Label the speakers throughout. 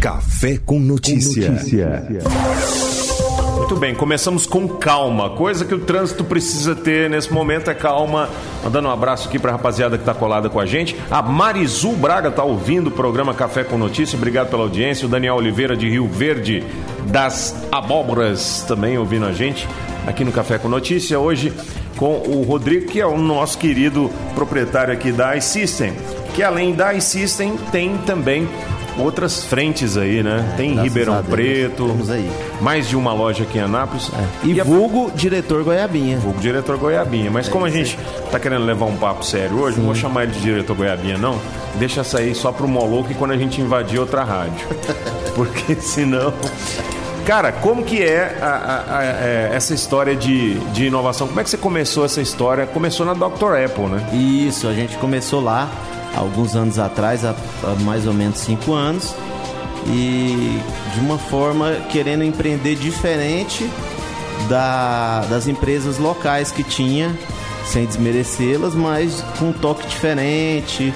Speaker 1: Café com notícia. com notícia.
Speaker 2: Muito bem, começamos com calma. Coisa que o trânsito precisa ter nesse momento é calma. Mandando um abraço aqui para a rapaziada que está colada com a gente. A Marizu Braga está ouvindo o programa Café com Notícia. Obrigado pela audiência. O Daniel Oliveira de Rio Verde das Abóboras também ouvindo a gente aqui no Café com Notícia. Hoje com o Rodrigo, que é o nosso querido proprietário aqui da iSystem. Que além da iSystem tem também outras frentes aí, né? É, Tem Ribeirão Preto.
Speaker 3: Temos aí.
Speaker 2: Mais de uma loja aqui em Anápolis.
Speaker 3: É. E, e vulgo a... diretor Goiabinha.
Speaker 2: Vulgo diretor Goiabinha. Mas é, como a gente tá querendo levar um papo sério hoje, Sim. não vou chamar ele de diretor Goiabinha, não. Deixa sair só pro Moloco e quando a gente invadir outra rádio. Porque senão. Cara, como que é a, a, a, é, essa história de, de inovação? Como é que você começou essa história? Começou na Dr. Apple, né?
Speaker 3: Isso, a gente começou lá alguns anos atrás, há, há mais ou menos cinco anos, e de uma forma querendo empreender diferente da, das empresas locais que tinha, sem desmerecê-las, mas com um toque diferente,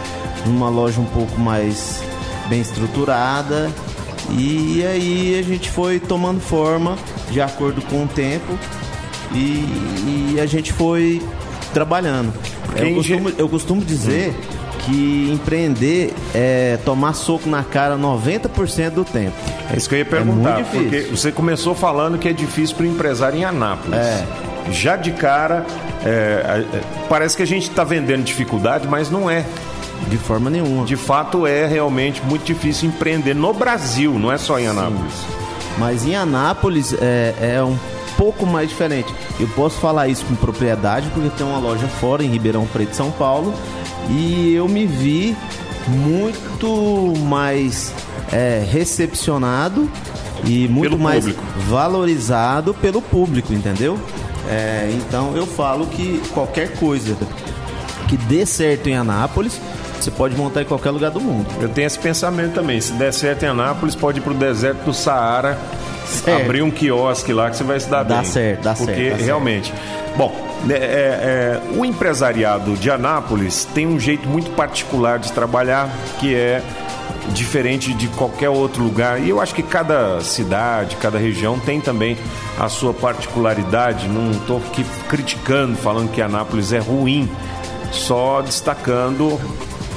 Speaker 3: numa loja um pouco mais bem estruturada. E aí a gente foi tomando forma de acordo com o tempo e, e a gente foi trabalhando. Eu costumo, eu costumo dizer hum que empreender é tomar soco na cara 90% do tempo.
Speaker 2: É isso que eu ia perguntar, é porque você começou falando que é difícil para o empresário em Anápolis. É. Já de cara, é, é parece que a gente está vendendo dificuldade, mas não é.
Speaker 3: De forma nenhuma.
Speaker 2: De fato, é realmente muito difícil empreender no Brasil, não é só em Anápolis. Sim.
Speaker 3: Mas em Anápolis é, é um pouco mais diferente. Eu posso falar isso com propriedade porque tem uma loja fora em Ribeirão Preto, São Paulo, e eu me vi muito mais é, recepcionado e muito pelo mais público. valorizado pelo público, entendeu? É, então eu falo que qualquer coisa que dê certo em Anápolis, você pode montar em qualquer lugar do mundo.
Speaker 2: Eu tenho esse pensamento também. Se der certo em Anápolis, pode ir pro deserto do Saara, certo. abrir um quiosque lá que você vai se dar
Speaker 3: dá
Speaker 2: bem.
Speaker 3: Certo, dá
Speaker 2: Porque
Speaker 3: certo.
Speaker 2: Porque realmente. Bom, é, é, é, o empresariado de Anápolis tem um jeito muito particular de trabalhar, que é diferente de qualquer outro lugar. E eu acho que cada cidade, cada região tem também a sua particularidade. Não estou aqui criticando, falando que Anápolis é ruim, só destacando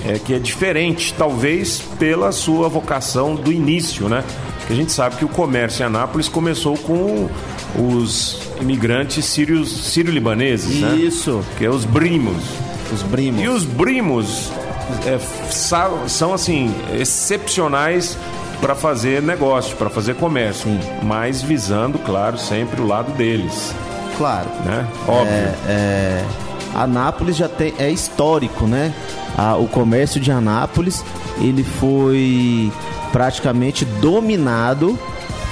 Speaker 2: é, que é diferente, talvez pela sua vocação do início, né? Que a gente sabe que o comércio em Anápolis começou com os imigrantes sírios, sírio-libaneses,
Speaker 3: né? Isso.
Speaker 2: Que é os brimos.
Speaker 3: Os brimos.
Speaker 2: E os brimos é, são, assim, excepcionais para fazer negócio, para fazer comércio. Sim. Mas visando, claro, sempre o lado deles.
Speaker 3: Claro.
Speaker 2: Né? Óbvio.
Speaker 3: É, é... Anápolis já tem, é histórico, né? o comércio de Anápolis ele foi praticamente dominado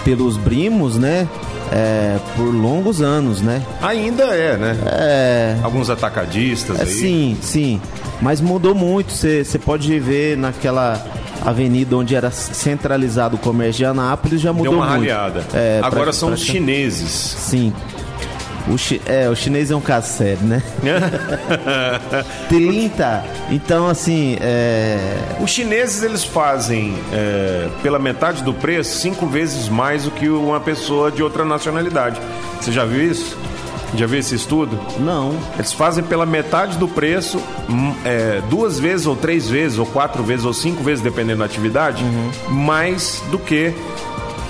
Speaker 3: pelos brimos, né? É, por longos anos, né?
Speaker 2: Ainda é, né?
Speaker 3: É.
Speaker 2: Alguns atacadistas
Speaker 3: é,
Speaker 2: aí.
Speaker 3: Sim, sim. Mas mudou muito. Você pode ver naquela avenida onde era centralizado o comércio de Anápolis, já mudou muito.
Speaker 2: Deu uma raleada. É, Agora pra, são pra... os chineses.
Speaker 3: Sim. O, chi... é, o chinês é um caso sério, né? 30. Então, assim. É...
Speaker 2: Os chineses eles fazem é, pela metade do preço cinco vezes mais do que uma pessoa de outra nacionalidade. Você já viu isso? Já viu esse estudo?
Speaker 3: Não.
Speaker 2: Eles fazem pela metade do preço, hum, é, duas vezes, ou três vezes, ou quatro vezes, ou cinco vezes, dependendo da atividade, uhum. mais do que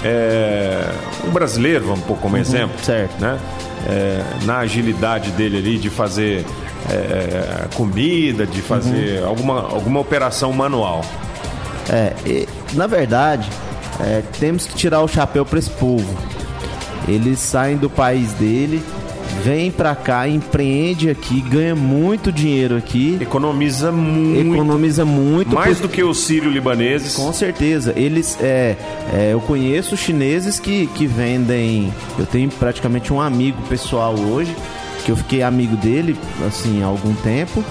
Speaker 2: é, um brasileiro, vamos pôr como uhum, exemplo.
Speaker 3: Certo.
Speaker 2: Né? É, na agilidade dele ali de fazer é, comida, de fazer uhum. alguma, alguma operação manual.
Speaker 3: É, e, na verdade, é, temos que tirar o chapéu para esse povo. Eles saem do país dele, vem pra cá, empreende aqui, ganha muito dinheiro aqui.
Speaker 2: Economiza muito.
Speaker 3: Economiza muito.
Speaker 2: Mais por... do que os sírio-libaneses.
Speaker 3: Com certeza. Eles, é, é, eu conheço chineses que, que vendem. Eu tenho praticamente um amigo pessoal hoje, que eu fiquei amigo dele, assim, há algum tempo.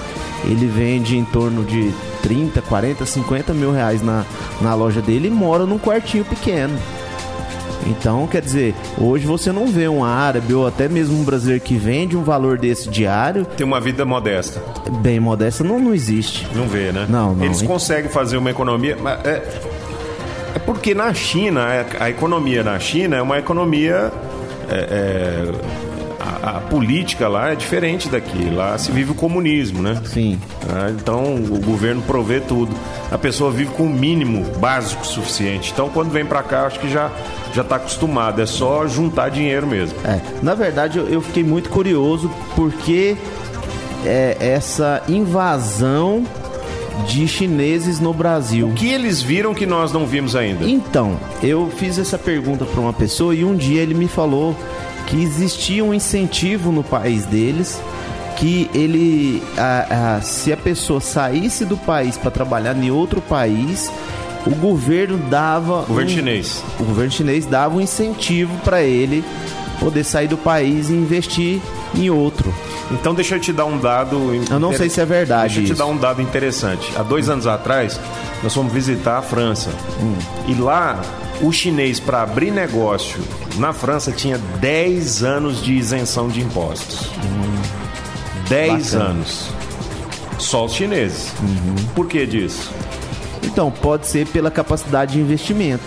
Speaker 3: Ele vende em torno de 30, 40, 50 mil reais na, na loja dele e mora num quartinho pequeno. Então, quer dizer, hoje você não vê um árabe ou até mesmo um brasileiro que vende um valor desse diário.
Speaker 2: Tem uma vida modesta.
Speaker 3: Bem modesta não, não existe.
Speaker 2: Não vê, né?
Speaker 3: Não, não.
Speaker 2: Eles conseguem fazer uma economia. É, é porque na China, a, a economia na China é uma economia. É, é, a, política lá é diferente daqui. Lá se vive o comunismo, né?
Speaker 3: Sim.
Speaker 2: Ah, então o governo provê tudo. A pessoa vive com o mínimo básico suficiente. Então quando vem para cá, acho que já já está acostumado. É só juntar dinheiro mesmo.
Speaker 3: É. Na verdade, eu, eu fiquei muito curioso porque é, essa invasão de chineses no Brasil.
Speaker 2: O que eles viram que nós não vimos ainda?
Speaker 3: Então, eu fiz essa pergunta para uma pessoa e um dia ele me falou que existia um incentivo no país deles que ele a, a, se a pessoa saísse do país para trabalhar em outro país o governo dava
Speaker 2: o governo um, chinês.
Speaker 3: o governo chinês dava um incentivo para ele poder sair do país e investir em outro
Speaker 2: então deixa eu te dar um dado.
Speaker 3: Eu não sei se é verdade.
Speaker 2: Deixa eu
Speaker 3: isso.
Speaker 2: te dar um dado interessante. Há dois anos atrás, nós fomos visitar a França. Hum. E lá, o chinês, para abrir negócio na França, tinha 10 anos de isenção de impostos. Hum. 10 Bacana. anos. Só os chineses. Uhum. Por que disso?
Speaker 3: Então, pode ser pela capacidade de investimento.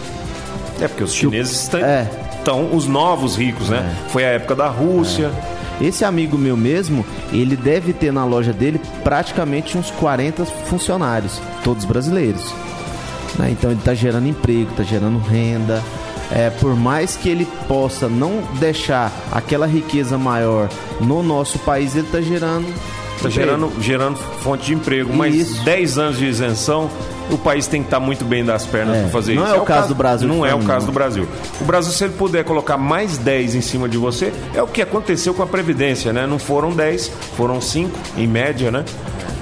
Speaker 2: É, porque os chineses estão, é. Estão os novos ricos, né? É. Foi a época da Rússia. É.
Speaker 3: Esse amigo meu mesmo, ele deve ter na loja dele praticamente uns 40 funcionários, todos brasileiros. Né? Então ele está gerando emprego, está gerando renda. É, por mais que ele possa não deixar aquela riqueza maior no nosso país, ele está gerando.
Speaker 2: Está gerando, gerando fonte de emprego, mas Isso. 10 anos de isenção o país tem que estar muito bem das pernas é, para fazer
Speaker 3: não
Speaker 2: isso.
Speaker 3: Não é, o caso do Brasil.
Speaker 2: Não é o caso do Brasil. O Brasil, se ele puder colocar mais 10 em cima de você, é o que aconteceu com a Previdência, né? Não foram 10, foram 5, em média, né?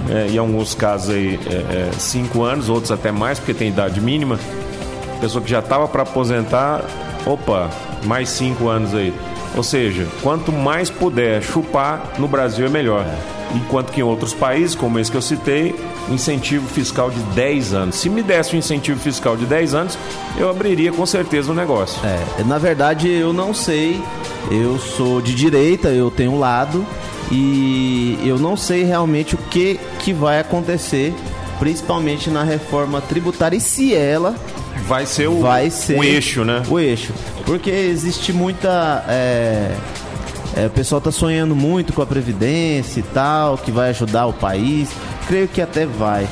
Speaker 2: É, em alguns casos aí, 5 é, é, anos, outros até mais, porque tem idade mínima. Pessoa que já estava para aposentar, opa, mais 5 anos aí. Ou seja, quanto mais puder chupar no Brasil é melhor. Enquanto que em outros países, como esse que eu citei, incentivo fiscal de 10 anos. Se me desse um incentivo fiscal de 10 anos, eu abriria com certeza o um negócio.
Speaker 3: É, na verdade, eu não sei. Eu sou de direita, eu tenho um lado e eu não sei realmente o que, que vai acontecer, principalmente na reforma tributária e se ela
Speaker 2: vai ser o, vai ser
Speaker 3: o
Speaker 2: eixo, né?
Speaker 3: O eixo. Porque existe muita. É, é, o pessoal está sonhando muito com a Previdência e tal, que vai ajudar o país. Creio que até vai.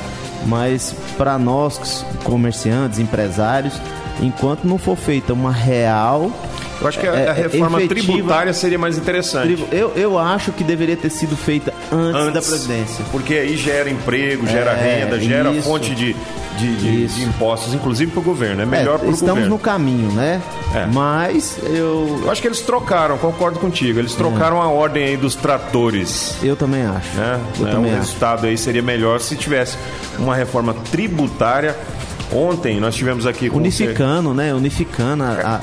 Speaker 3: Mas para nós, comerciantes, empresários, enquanto não for feita uma real
Speaker 2: eu acho que a, é, a reforma efetiva, tributária seria mais interessante.
Speaker 3: Eu, eu acho que deveria ter sido feita antes, antes da Previdência.
Speaker 2: Porque aí gera emprego, gera é, renda, gera isso. fonte de, de, de, de, impostos, inclusive para o governo. É melhor é, para o
Speaker 3: governo. Estamos no caminho, né? É. Mas eu.
Speaker 2: Eu acho que eles trocaram, concordo contigo. Eles trocaram a ordem aí dos tratores.
Speaker 3: Eu também acho.
Speaker 2: Né?
Speaker 3: Eu
Speaker 2: né?
Speaker 3: também
Speaker 2: o
Speaker 3: acho.
Speaker 2: resultado aí seria melhor se tivesse uma reforma tributária. Ontem nós tivemos aqui.
Speaker 3: Unificando, você... né? Unificando a, a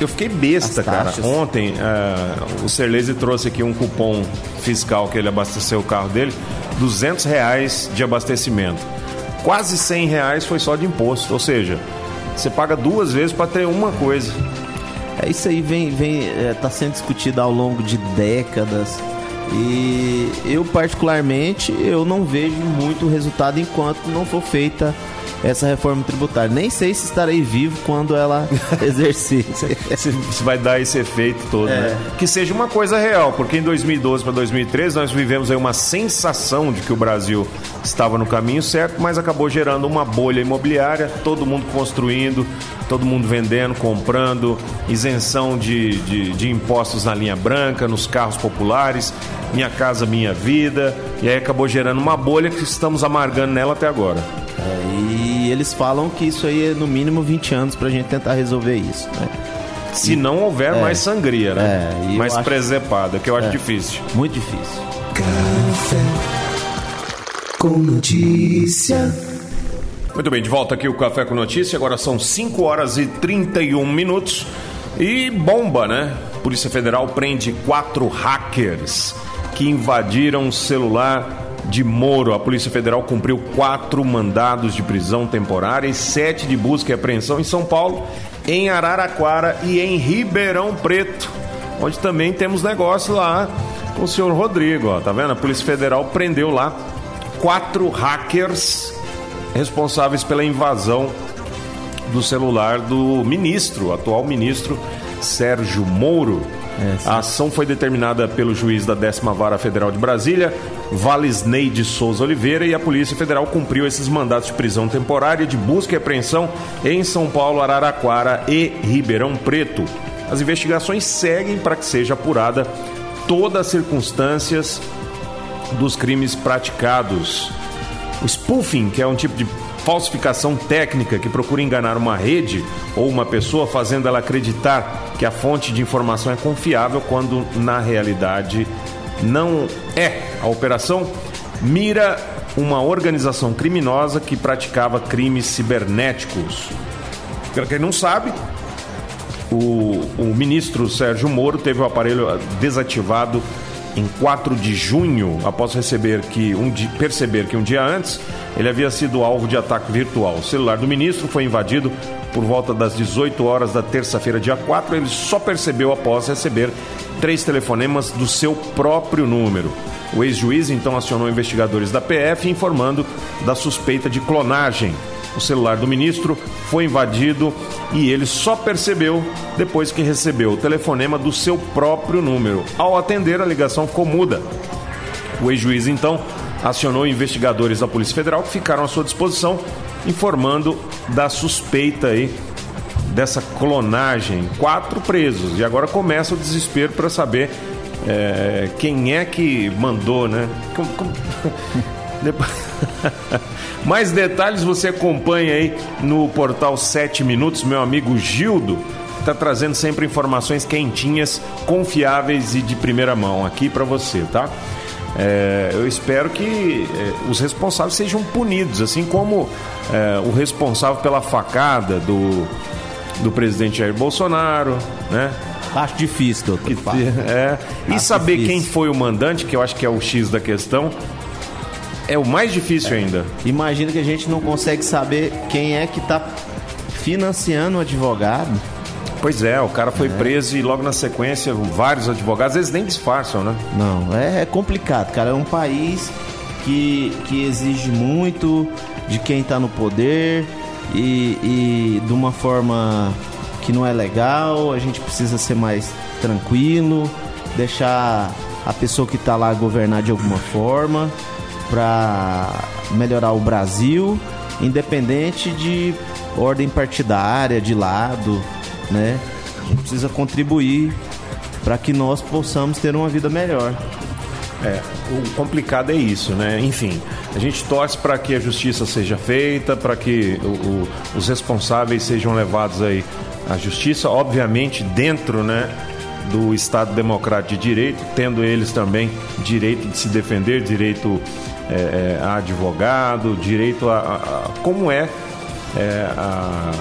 Speaker 2: eu fiquei besta, cara. Ontem uh, o Serlese trouxe aqui um cupom fiscal que ele abasteceu o carro dele, 200 reais de abastecimento. Quase 100 reais foi só de imposto, ou seja, você paga duas vezes para ter uma coisa.
Speaker 3: É isso aí vem vem é, tá sendo discutido ao longo de décadas e eu particularmente eu não vejo muito resultado enquanto não for feita essa reforma tributária. Nem sei se estarei vivo quando ela exercer.
Speaker 2: se, vai dar esse efeito todo, é. né? Que seja uma coisa real, porque em 2012 para 2013 nós vivemos aí uma sensação de que o Brasil estava no caminho certo, mas acabou gerando uma bolha imobiliária, todo mundo construindo, todo mundo vendendo, comprando, isenção de, de, de impostos na linha branca, nos carros populares, minha casa, minha vida, e aí acabou gerando uma bolha que estamos amargando nela até agora.
Speaker 3: É, e eles falam que isso aí é no mínimo 20 anos pra gente tentar resolver isso, né?
Speaker 2: Se e, não houver é, mais sangria, né? É, mais acho, presepada, que eu acho é, difícil.
Speaker 3: Muito difícil.
Speaker 1: Café com notícia.
Speaker 2: Muito bem, de volta aqui o Café com Notícia. Agora são 5 horas e 31 minutos. E bomba, né? Polícia Federal prende quatro hackers que invadiram o celular de Moro. A Polícia Federal cumpriu quatro mandados de prisão temporária e sete de busca e apreensão em São Paulo, em Araraquara e em Ribeirão Preto, onde também temos negócio lá com o senhor Rodrigo. Ó, tá vendo? A Polícia Federal prendeu lá quatro hackers responsáveis pela invasão do celular do ministro, atual ministro Sérgio Moro.
Speaker 3: É,
Speaker 2: a ação foi determinada pelo juiz da 10 Vara Federal de Brasília, Valisney de Souza Oliveira, e a Polícia Federal cumpriu esses mandatos de prisão temporária de busca e apreensão em São Paulo, Araraquara e Ribeirão Preto. As investigações seguem para que seja apurada todas as circunstâncias dos crimes praticados. O spoofing, que é um tipo de falsificação técnica que procura enganar uma rede ou uma pessoa, fazendo ela acreditar que a fonte de informação é confiável, quando na realidade não é. A operação mira uma organização criminosa que praticava crimes cibernéticos. Para quem não sabe, o, o ministro Sérgio Moro teve o aparelho desativado em 4 de junho, após receber que um di... perceber que um dia antes ele havia sido alvo de ataque virtual. O celular do ministro foi invadido por volta das 18 horas da terça-feira, dia 4. Ele só percebeu após receber três telefonemas do seu próprio número. O ex-juiz então acionou investigadores da PF informando da suspeita de clonagem o celular do ministro foi invadido e ele só percebeu depois que recebeu o telefonema do seu próprio número. Ao atender, a ligação ficou muda. O ex-juiz então acionou investigadores da Polícia Federal que ficaram à sua disposição, informando da suspeita aí dessa clonagem. Quatro presos e agora começa o desespero para saber é, quem é que mandou, né? Depois... Mais detalhes você acompanha aí no portal 7 Minutos, meu amigo Gildo está trazendo sempre informações quentinhas, confiáveis e de primeira mão aqui para você, tá? É, eu espero que é, os responsáveis sejam punidos, assim como é, o responsável pela facada do, do presidente Jair Bolsonaro, né?
Speaker 3: Acho difícil, doutor. Que,
Speaker 2: é, e acho saber difícil. quem foi o mandante, que eu acho que é o X da questão, é o mais difícil ainda.
Speaker 3: Imagina que a gente não consegue saber quem é que está financiando o advogado.
Speaker 2: Pois é, o cara foi é. preso e logo na sequência vários advogados, eles nem disfarçam, né?
Speaker 3: Não, é, é complicado, cara. É um país que, que exige muito de quem está no poder e, e de uma forma que não é legal. A gente precisa ser mais tranquilo, deixar a pessoa que está lá governar de alguma forma para melhorar o Brasil, independente de ordem partidária, de lado, né? A gente precisa contribuir para que nós possamos ter uma vida melhor.
Speaker 2: É, o complicado é isso, né? Enfim, a gente torce para que a justiça seja feita, para que o, o, os responsáveis sejam levados aí à justiça, obviamente dentro, né, do Estado Democrático de Direito, tendo eles também direito de se defender, direito é, é, a advogado, direito a, a, a como é, é a,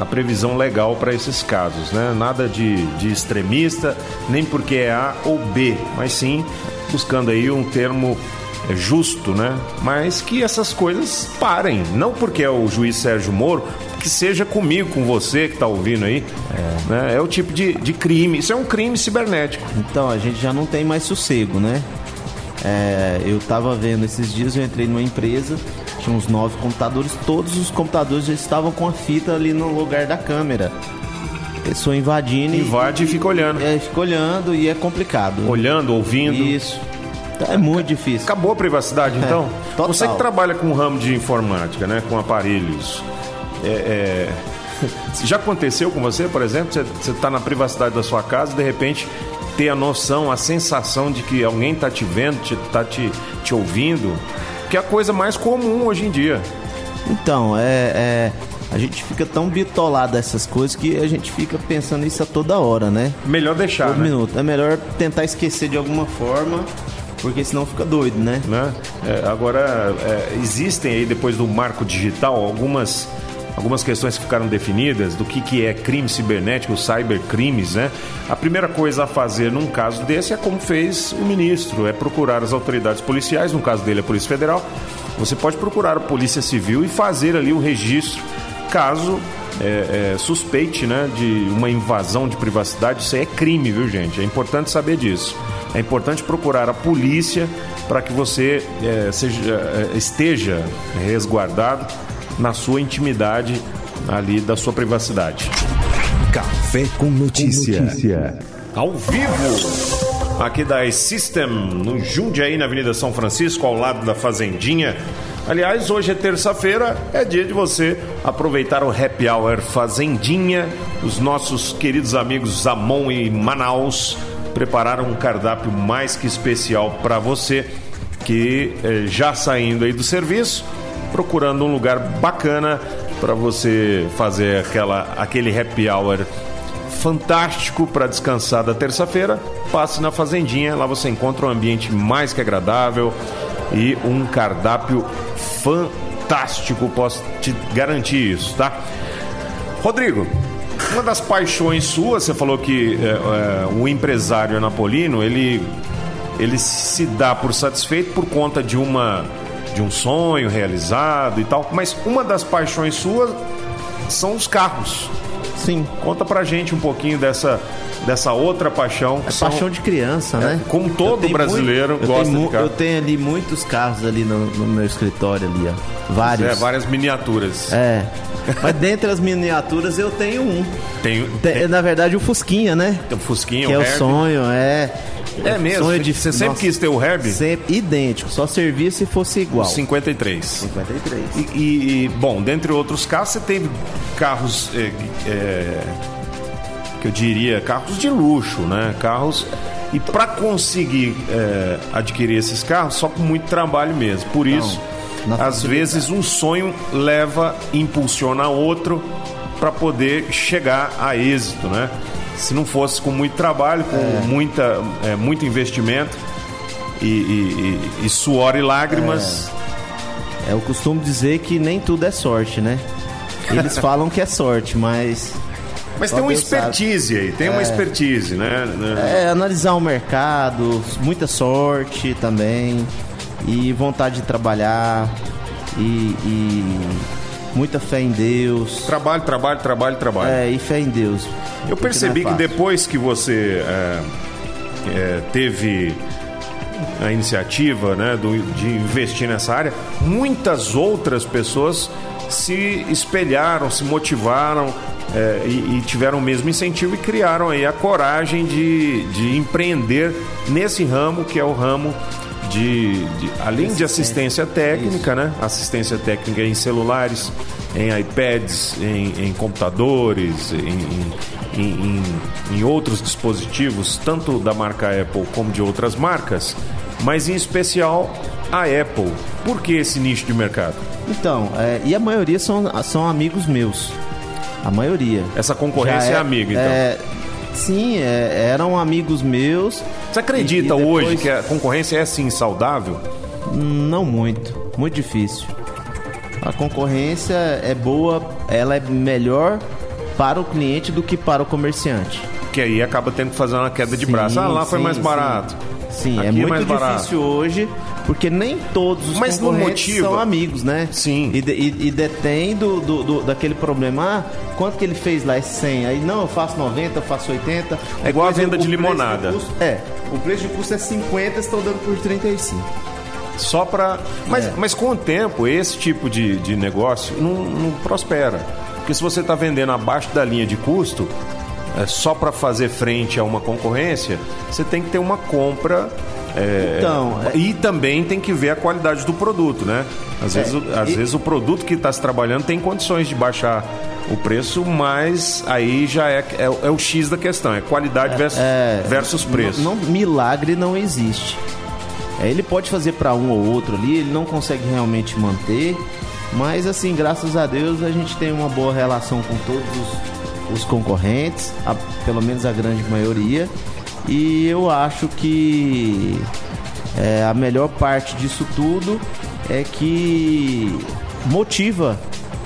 Speaker 2: a, previsão legal para esses casos, né? Nada de, de extremista, nem porque é A ou B, mas sim buscando aí um termo é, justo, né? Mas que essas coisas parem. Não porque é o juiz Sérgio Moro, que seja comigo, com você que está ouvindo aí. É. Né? é o tipo de, de crime. Isso é um crime cibernético.
Speaker 3: Então, a gente já não tem mais sossego, né? É, eu estava vendo esses dias, eu entrei numa empresa, tinha uns nove computadores, todos os computadores já estavam com a fita ali no lugar da câmera. Pessoa invadindo.
Speaker 2: Invade e, e fica olhando.
Speaker 3: É, fica olhando e é complicado.
Speaker 2: Olhando, ouvindo.
Speaker 3: Isso. É muito difícil.
Speaker 2: Acabou a privacidade, é, então? É, Você que trabalha com o ramo de informática, né? Com aparelhos. É, é... Já aconteceu com você, por exemplo? Você está na privacidade da sua casa e de repente ter a noção, a sensação de que alguém está te vendo, está te, te ouvindo, que é a coisa mais comum hoje em dia.
Speaker 3: Então, é, é, a gente fica tão bitolado dessas coisas que a gente fica pensando isso a toda hora, né?
Speaker 2: Melhor deixar,
Speaker 3: Todo
Speaker 2: né?
Speaker 3: minuto. É melhor tentar esquecer de alguma forma, porque senão fica doido, né?
Speaker 2: né? É, agora, é, existem aí, depois do marco digital, algumas algumas questões que ficaram definidas do que, que é crime cibernético, cybercrimes, né? A primeira coisa a fazer num caso desse é como fez o ministro, é procurar as autoridades policiais, no caso dele a Polícia Federal. Você pode procurar a Polícia Civil e fazer ali o registro caso é, é, suspeite né, de uma invasão de privacidade, isso aí é crime, viu gente? É importante saber disso. É importante procurar a polícia para que você é, seja, é, esteja resguardado na sua intimidade ali da sua privacidade.
Speaker 1: Café com notícia. Com notícia.
Speaker 2: Ao vivo, aqui da System, no Jundiaí, na Avenida São Francisco, ao lado da Fazendinha. Aliás, hoje é terça-feira, é dia de você aproveitar o Happy Hour Fazendinha. Os nossos queridos amigos Zamon e Manaus prepararam um cardápio mais que especial para você que eh, já saindo aí do serviço, procurando um lugar bacana para você fazer aquela, aquele happy hour fantástico para descansar da terça-feira, passe na Fazendinha, lá você encontra um ambiente mais que agradável e um cardápio fantástico, posso te garantir isso, tá? Rodrigo, uma das paixões suas, você falou que é, é, o empresário napolino, ele, ele se dá por satisfeito por conta de uma de um sonho realizado e tal, mas uma das paixões suas são os carros.
Speaker 3: Sim.
Speaker 2: Conta pra gente um pouquinho dessa, dessa outra paixão.
Speaker 3: É são, paixão de criança, né?
Speaker 2: É, como todo brasileiro
Speaker 3: muito,
Speaker 2: gosta de carro.
Speaker 3: Eu tenho ali muitos carros ali no, no meu escritório ali, ó. Vários.
Speaker 2: É, várias miniaturas.
Speaker 3: É. Mas dentre as miniaturas eu tenho um.
Speaker 2: Tenho.
Speaker 3: Tem. Na verdade, o Fusquinha, né?
Speaker 2: O Fusquinha,
Speaker 3: que
Speaker 2: o
Speaker 3: é o sonho, é.
Speaker 2: É mesmo? Você sempre Nossa, quis ter o Herb?
Speaker 3: Sempre idêntico, só servia se fosse igual.
Speaker 2: 53.
Speaker 3: 53.
Speaker 2: E, e, bom, dentre outros carros, você teve carros. É, é, que eu diria, carros de luxo, né? Carros. E para conseguir é, adquirir esses carros, só com muito trabalho mesmo. Por isso, às vezes, um sonho leva, impulsiona outro para poder chegar a êxito, né? Se não fosse com muito trabalho, com é. muita, é, muito investimento e, e, e, suor e lágrimas.
Speaker 3: É. eu costumo dizer que nem tudo é sorte, né? Eles falam que é sorte, mas
Speaker 2: mas tem uma Deus expertise sabe. aí, tem é, uma expertise, né?
Speaker 3: É, analisar o mercado, muita sorte também, e vontade de trabalhar, e, e muita fé em Deus.
Speaker 2: Trabalho, trabalho, trabalho, trabalho.
Speaker 3: É, e fé em Deus.
Speaker 2: Eu percebi é que depois que você é, é, teve a iniciativa né, do, de investir nessa área, muitas outras pessoas se espelharam, se motivaram é, e, e, tiveram o mesmo incentivo e criaram aí a coragem de, de empreender nesse ramo que é o ramo de, de além de assistência técnica, Isso. né? Assistência técnica em celulares, em iPads, em, em computadores, em, em, em, outros dispositivos, tanto da marca Apple como de outras marcas, mas em especial a Apple. Por que esse nicho de mercado?
Speaker 3: Então, é, e a maioria são, são amigos meus. A maioria.
Speaker 2: Essa concorrência é, é, amiga, então? É,
Speaker 3: sim, é, eram amigos meus.
Speaker 2: Você acredita depois... hoje que a concorrência é assim saudável?
Speaker 3: Não muito. Muito difícil. A concorrência é boa, ela é melhor para o cliente do que para o comerciante.
Speaker 2: Que aí acaba tendo que fazer uma queda de sim, braço. Ah, lá foi mais barato.
Speaker 3: Sim, sim é, é muito difícil barato. hoje porque nem todos os Mas concorrentes são amigos, né?
Speaker 2: Sim.
Speaker 3: E, de, e, e detém do, do, do, daquele problema, ah, quanto que ele fez lá? É 100. Aí, não, eu faço 90, eu faço 80.
Speaker 2: É igual a venda de limonada.
Speaker 3: De custo, é, o preço de custo é 50, estão dando por 35.
Speaker 2: Só para. Mas, é. mas com o tempo, esse tipo de, de negócio não, não prospera. Porque se você está vendendo abaixo da linha de custo, é, só para fazer frente a uma concorrência, você tem que ter uma compra é, então, é... E também tem que ver a qualidade do produto, né? Às, é, vezes, às e... vezes o produto que está se trabalhando tem condições de baixar o preço, mas aí já é, é, é o X da questão, é qualidade versus, é, versus preço.
Speaker 3: Não, não, milagre não existe. É, ele pode fazer para um ou outro ali, ele não consegue realmente manter, mas assim, graças a Deus a gente tem uma boa relação com todos os, os concorrentes, a, pelo menos a grande maioria. E eu acho que é, a melhor parte disso tudo é que motiva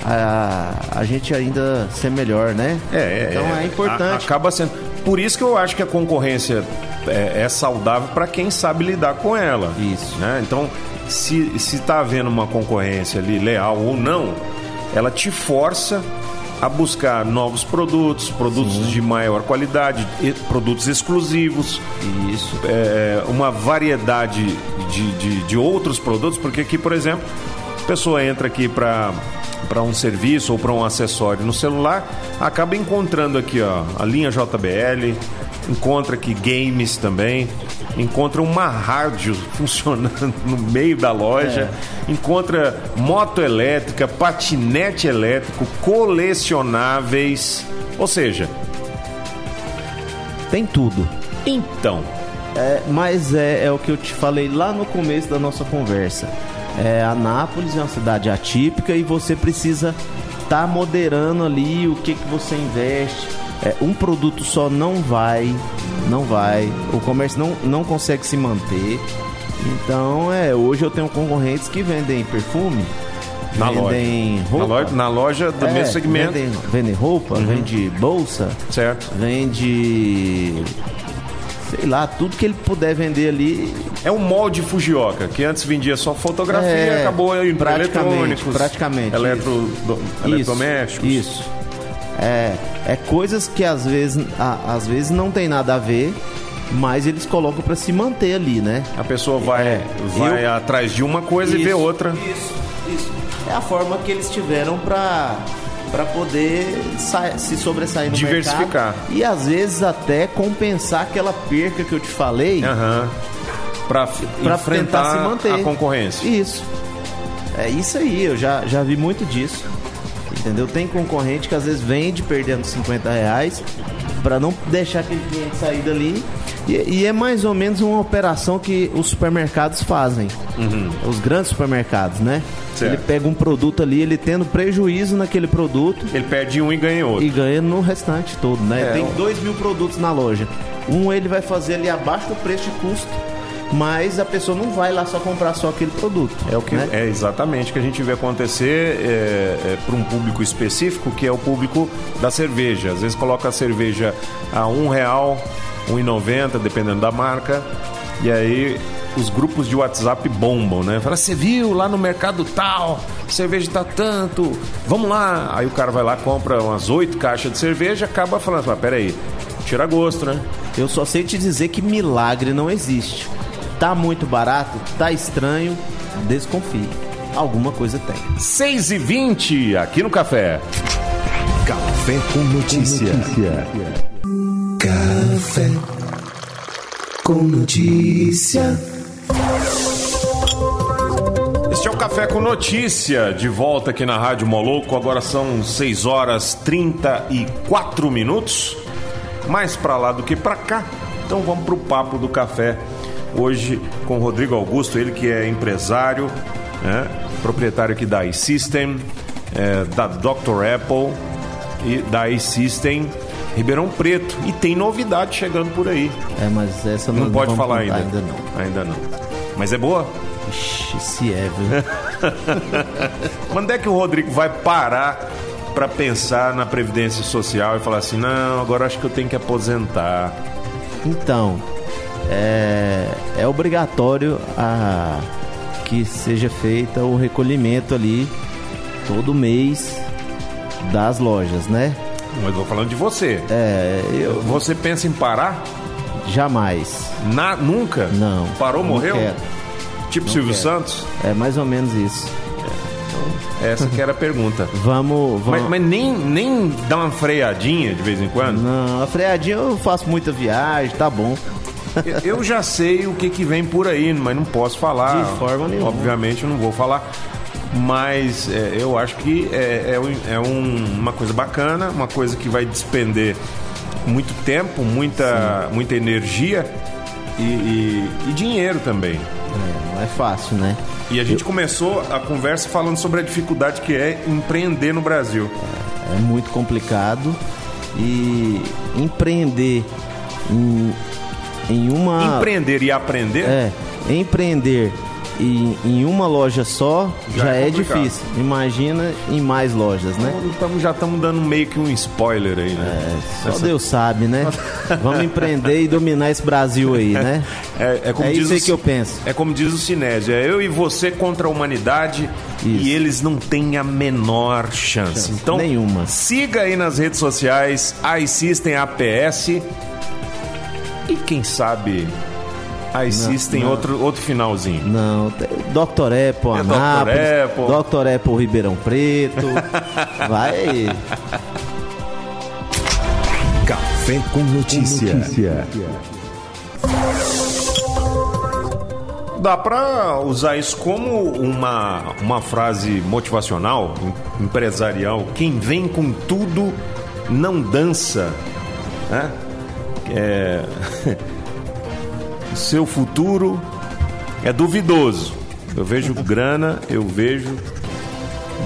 Speaker 3: a, a gente ainda ser melhor, né?
Speaker 2: É, é
Speaker 3: então é, é importante.
Speaker 2: A, acaba sendo. Por isso que eu acho que a concorrência é, é saudável para quem sabe lidar com ela.
Speaker 3: Isso.
Speaker 2: Né? Então, se está havendo uma concorrência ali leal ou não, ela te força a buscar novos produtos, produtos Sim. de maior qualidade, produtos exclusivos.
Speaker 3: Isso.
Speaker 2: É, uma variedade de, de, de outros produtos, porque aqui, por exemplo, a pessoa entra aqui para para um serviço ou para um acessório no celular, acaba encontrando aqui ó, a linha JBL, encontra aqui games também, encontra uma rádio funcionando no meio da loja, é. encontra moto elétrica, patinete elétrico, colecionáveis, ou seja,
Speaker 3: tem tudo.
Speaker 2: Então,
Speaker 3: é, mas é, é o que eu te falei lá no começo da nossa conversa. É, Anápolis é uma cidade atípica e você precisa estar tá moderando ali o que, que você investe. É, um produto só não vai, não vai. O comércio não, não consegue se manter. Então, é, hoje eu tenho concorrentes que vendem perfume,
Speaker 2: na vendem loja. roupa. Na loja, na loja do é, mesmo segmento.
Speaker 3: Vendem, vendem roupa, uhum. vende bolsa.
Speaker 2: Certo.
Speaker 3: Vende sei lá, tudo que ele puder vender ali.
Speaker 2: É um molde Fujioka, que antes vendia só fotografia, é, acabou indo praticamente, eletrônicos,
Speaker 3: praticamente.
Speaker 2: Eletro, do, eletrodomésticos.
Speaker 3: Isso. É, é coisas que às vezes, a, às vezes não tem nada a ver, mas eles colocam para se manter ali, né?
Speaker 2: A pessoa vai, é, vai eu, atrás de uma coisa isso, e vê outra.
Speaker 3: Isso, isso. É a forma que eles tiveram para para poder se sobressair no
Speaker 2: Diversificar.
Speaker 3: mercado e às vezes até compensar aquela perca que eu te falei.
Speaker 2: Uhum. Para enfrentar se manter. a concorrência.
Speaker 3: Isso. É isso aí, eu já, já vi muito disso. Entendeu? Tem concorrente que às vezes vende perdendo 50 reais para não deixar aquele cliente sair dali. E, e, é mais ou menos uma operação que os supermercados fazem. Uhum. Os grandes supermercados, né? Certo. Ele pega um produto ali, ele tendo prejuízo naquele produto.
Speaker 2: Ele perde um e ganha outro.
Speaker 3: E ganha no restante todo, né? É, Tem dois mil produtos na loja. Um ele vai fazer ali abaixo do preço de custo mas a pessoa não vai lá só comprar só aquele produto.
Speaker 2: É o que né? é exatamente o que a gente vê acontecer é, é, para um público específico, que é o público da cerveja. Às vezes coloca a cerveja a um real, um e noventa, dependendo da marca, e aí os grupos de WhatsApp bombam, né? Fala, você viu lá no mercado tal, cerveja tá tanto, vamos lá. Aí o cara vai lá, compra umas oito caixas de cerveja, acaba falando, ah, peraí, tira gosto, né?
Speaker 3: Eu só sei te dizer que milagre não existe. Tá muito barato, tá estranho, desconfie. Alguma coisa tem.
Speaker 2: 6 e 20 aqui no Café.
Speaker 1: Café com notícia. com notícia. Café com notícia.
Speaker 2: Este é o Café com Notícia, de volta aqui na Rádio Moloco. Agora são 6 horas 34 minutos. Mais para lá do que para cá. Então vamos pro papo do café hoje com o Rodrigo Augusto, ele que é empresário, né, proprietário aqui da iSystem, é, da Dr. Apple e da iSystem Ribeirão Preto. E tem novidade chegando por aí.
Speaker 3: É, mas essa não,
Speaker 2: não pode falar ainda.
Speaker 3: Ainda não.
Speaker 2: Ainda não. Mas é boa?
Speaker 3: Ixi, se é, viu?
Speaker 2: Quando é que o Rodrigo vai parar para pensar na Previdência Social e falar assim: não, agora acho que eu tenho que aposentar?
Speaker 3: Então, é, é obrigatório a, que seja feita o recolhimento ali todo mês das lojas, né?
Speaker 2: Mas vou falando de você.
Speaker 3: É, eu...
Speaker 2: Você pensa em parar?
Speaker 3: Jamais.
Speaker 2: Na, nunca?
Speaker 3: Não.
Speaker 2: Parou,
Speaker 3: não
Speaker 2: morreu?
Speaker 3: Quero.
Speaker 2: Tipo não Silvio quero. Santos?
Speaker 3: É mais ou menos isso.
Speaker 2: Essa que era a pergunta.
Speaker 3: vamos, vamos.
Speaker 2: Mas, mas, nem, nem dá uma freadinha de vez em quando?
Speaker 3: Não, a freadinha eu faço muita viagem, tá bom.
Speaker 2: Eu já sei o que, que vem por aí, mas não posso falar.
Speaker 3: De forma nenhuma.
Speaker 2: Obviamente eu não vou falar. Mas é, eu acho que é, é, é um, uma coisa bacana, uma coisa que vai despender muito tempo, muita, muita energia e, e, e dinheiro também.
Speaker 3: É, não é fácil, né?
Speaker 2: E a gente eu... começou a conversa falando sobre a dificuldade que é empreender no Brasil.
Speaker 3: É, é muito complicado e empreender em, em uma.
Speaker 2: Empreender e aprender?
Speaker 3: É, empreender em, em uma loja só já, já é, é difícil. Imagina em mais lojas, né?
Speaker 2: Então, já estamos dando meio que um spoiler aí,
Speaker 3: né? É, só Essa... Deus sabe, né? Vamos empreender e dominar esse Brasil aí, né?
Speaker 2: É, é, como
Speaker 3: é
Speaker 2: diz
Speaker 3: isso aí que eu penso.
Speaker 2: É como diz o Sinésio, é eu e você contra a humanidade isso. e eles não têm a menor chance. chance. Então,
Speaker 3: nenhuma.
Speaker 2: Siga aí nas redes sociais, iSystem APS e quem sabe A ICIS tem
Speaker 3: não.
Speaker 2: outro, outro finalzinho.
Speaker 3: Não, Dr. Apple,
Speaker 2: É
Speaker 3: Anápolis,
Speaker 2: Dr. Apple.
Speaker 3: Dr. Apple Ribeirão Preto. Vai aí.
Speaker 1: Café com notícia.
Speaker 2: Dá pra usar isso como uma, uma frase motivacional, em- empresarial. Quem vem com tudo não dança. Né? É... Seu futuro é duvidoso. Eu vejo grana, eu vejo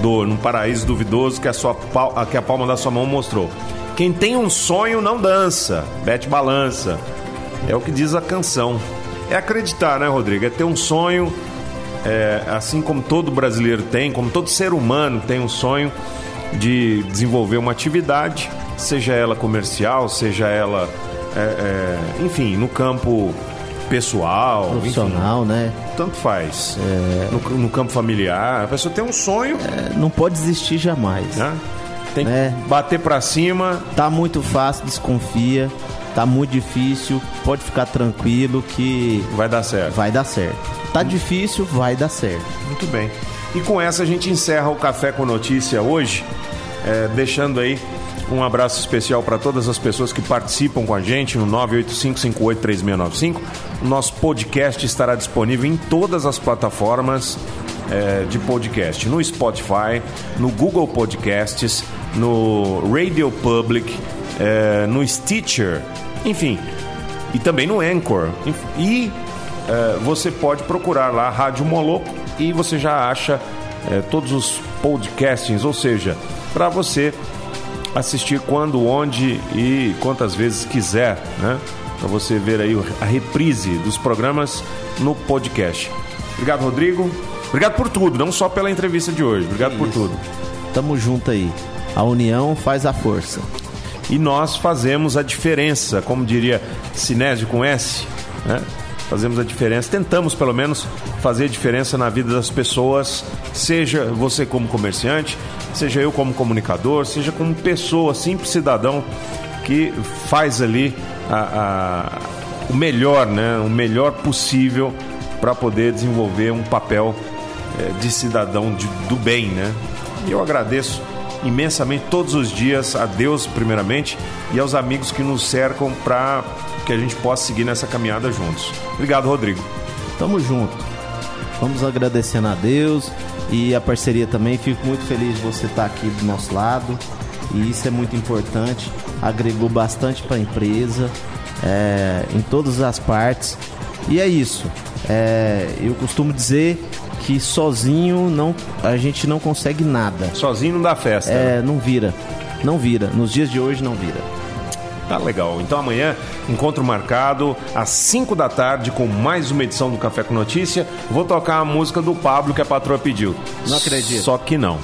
Speaker 2: dor num paraíso duvidoso que a, sua, que a palma da sua mão mostrou. Quem tem um sonho não dança, bete balança. É o que diz a canção. É acreditar, né, Rodrigo? É ter um sonho, é, assim como todo brasileiro tem, como todo ser humano tem um sonho de desenvolver uma atividade, seja ela comercial, seja ela, é, é, enfim, no campo pessoal, enfim,
Speaker 3: Profissional, né?
Speaker 2: tanto faz. No, no campo familiar, a pessoa tem um sonho,
Speaker 3: É, Não pode desistir jamais.
Speaker 2: né? Tem que
Speaker 3: É.
Speaker 2: bater pra cima.
Speaker 3: Tá muito fácil, desconfia. Tá muito difícil, pode ficar tranquilo que
Speaker 2: Vai dar certo.
Speaker 3: vai dar certo. Tá difícil, vai dar certo.
Speaker 2: Muito bem. E com essa a gente encerra o Café com Notícia hoje, é, deixando aí um abraço especial para todas as pessoas que participam com a gente no 985583695. O nosso podcast estará disponível em todas as plataformas é, de podcast, no Spotify, no Google Podcasts, no Radio Public, é, no Stitcher, enfim, e também no Anchor. E é, você pode procurar lá Rádio Moloco e você já acha todos os podcastings, ou seja, para você assistir quando, onde e quantas vezes quiser, né? Para você ver aí a reprise dos programas no podcast. Obrigado, Rodrigo. Obrigado por tudo, não só pela entrevista de hoje. Obrigado por
Speaker 3: Isso.
Speaker 2: tudo.
Speaker 3: Tamo junto aí. A união faz a força.
Speaker 2: e nós fazemos a diferença, como diria Sinésio com S, né? Fazemos a diferença, tentamos pelo menos fazer a diferença na vida das pessoas, seja você como comerciante, seja eu como comunicador, seja como pessoa, simples cidadão que faz ali a- a- o melhor, né? O melhor possível para poder desenvolver um papel eh, de cidadão de- do bem, né? E eu agradeço imensamente todos os dias a Deus, primeiramente, e aos amigos que nos cercam para que a gente possa seguir nessa caminhada juntos. Obrigado, Rodrigo.
Speaker 3: Tamo junto. Vamos agradecendo a Deus e a parceria também. Fico muito feliz de você estar aqui do nosso lado. E isso é muito importante. Agregou bastante para a empresa, é, em todas as partes. E é isso. É, eu costumo dizer que sozinho não, a gente não consegue nada.
Speaker 2: Sozinho não dá festa. né?
Speaker 3: É, não vira. Não vira. Nos dias de hoje não vira.
Speaker 2: Tá legal. Então amanhã, encontro marcado às 5 da tarde com mais uma edição do Café com Notícia. Vou tocar a música do Pablo que a patroa pediu.
Speaker 3: Não acredito.
Speaker 2: Só que não.